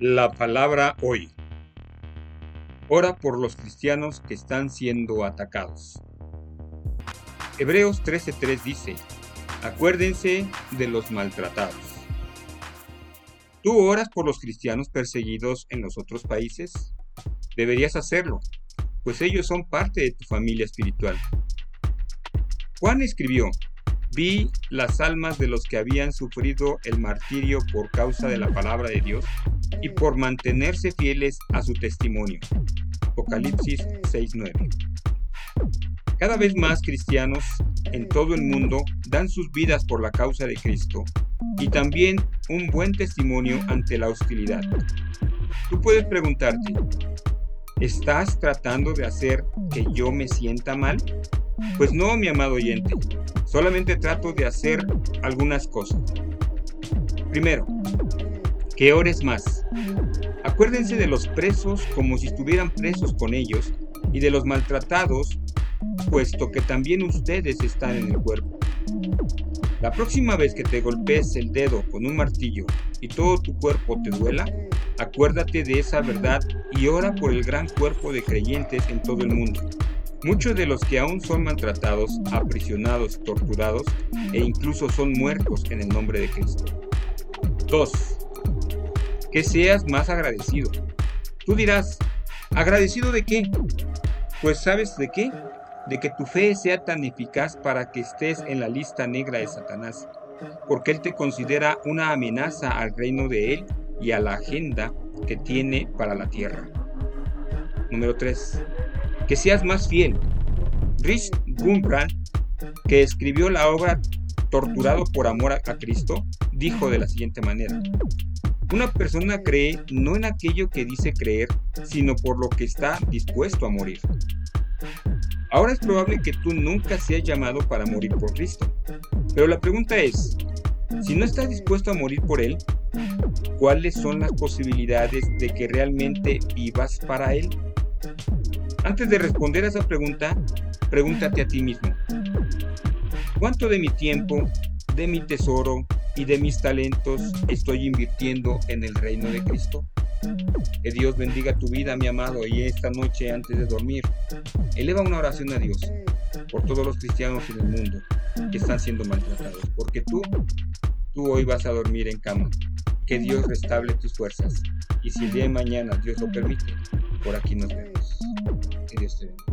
La palabra hoy. Ora por los cristianos que están siendo atacados. Hebreos 13:3 dice, acuérdense de los maltratados. ¿Tú oras por los cristianos perseguidos en los otros países? Deberías hacerlo, pues ellos son parte de tu familia espiritual. Juan escribió, vi las almas de los que habían sufrido el martirio por causa de la palabra de Dios y por mantenerse fieles a su testimonio. Apocalipsis 6:9. Cada vez más cristianos en todo el mundo dan sus vidas por la causa de Cristo y también un buen testimonio ante la hostilidad. Tú puedes preguntarte, ¿estás tratando de hacer que yo me sienta mal? Pues no, mi amado oyente, solamente trato de hacer algunas cosas. Primero, que ores más. Acuérdense de los presos como si estuvieran presos con ellos y de los maltratados, puesto que también ustedes están en el cuerpo. La próxima vez que te golpees el dedo con un martillo y todo tu cuerpo te duela, acuérdate de esa verdad y ora por el gran cuerpo de creyentes en todo el mundo. Muchos de los que aún son maltratados, aprisionados, torturados e incluso son muertos en el nombre de Cristo. 2 que seas más agradecido. Tú dirás, ¿agradecido de qué? Pues sabes de qué? De que tu fe sea tan eficaz para que estés en la lista negra de Satanás, porque él te considera una amenaza al reino de él y a la agenda que tiene para la tierra. Número 3. Que seas más fiel. Rich Gumbrand, que escribió la obra Torturado por amor a Cristo, dijo de la siguiente manera, una persona cree no en aquello que dice creer, sino por lo que está dispuesto a morir. Ahora es probable que tú nunca seas llamado para morir por Cristo. Pero la pregunta es, si no estás dispuesto a morir por Él, ¿cuáles son las posibilidades de que realmente vivas para Él? Antes de responder a esa pregunta, pregúntate a ti mismo, ¿cuánto de mi tiempo, de mi tesoro, y de mis talentos estoy invirtiendo en el reino de Cristo? Que Dios bendiga tu vida, mi amado, y esta noche antes de dormir, eleva una oración a Dios por todos los cristianos en el mundo que están siendo maltratados, porque tú, tú hoy vas a dormir en cama. Que Dios restable tus fuerzas. Y si el día de mañana Dios lo permite, por aquí nos vemos. Que Dios te bendiga.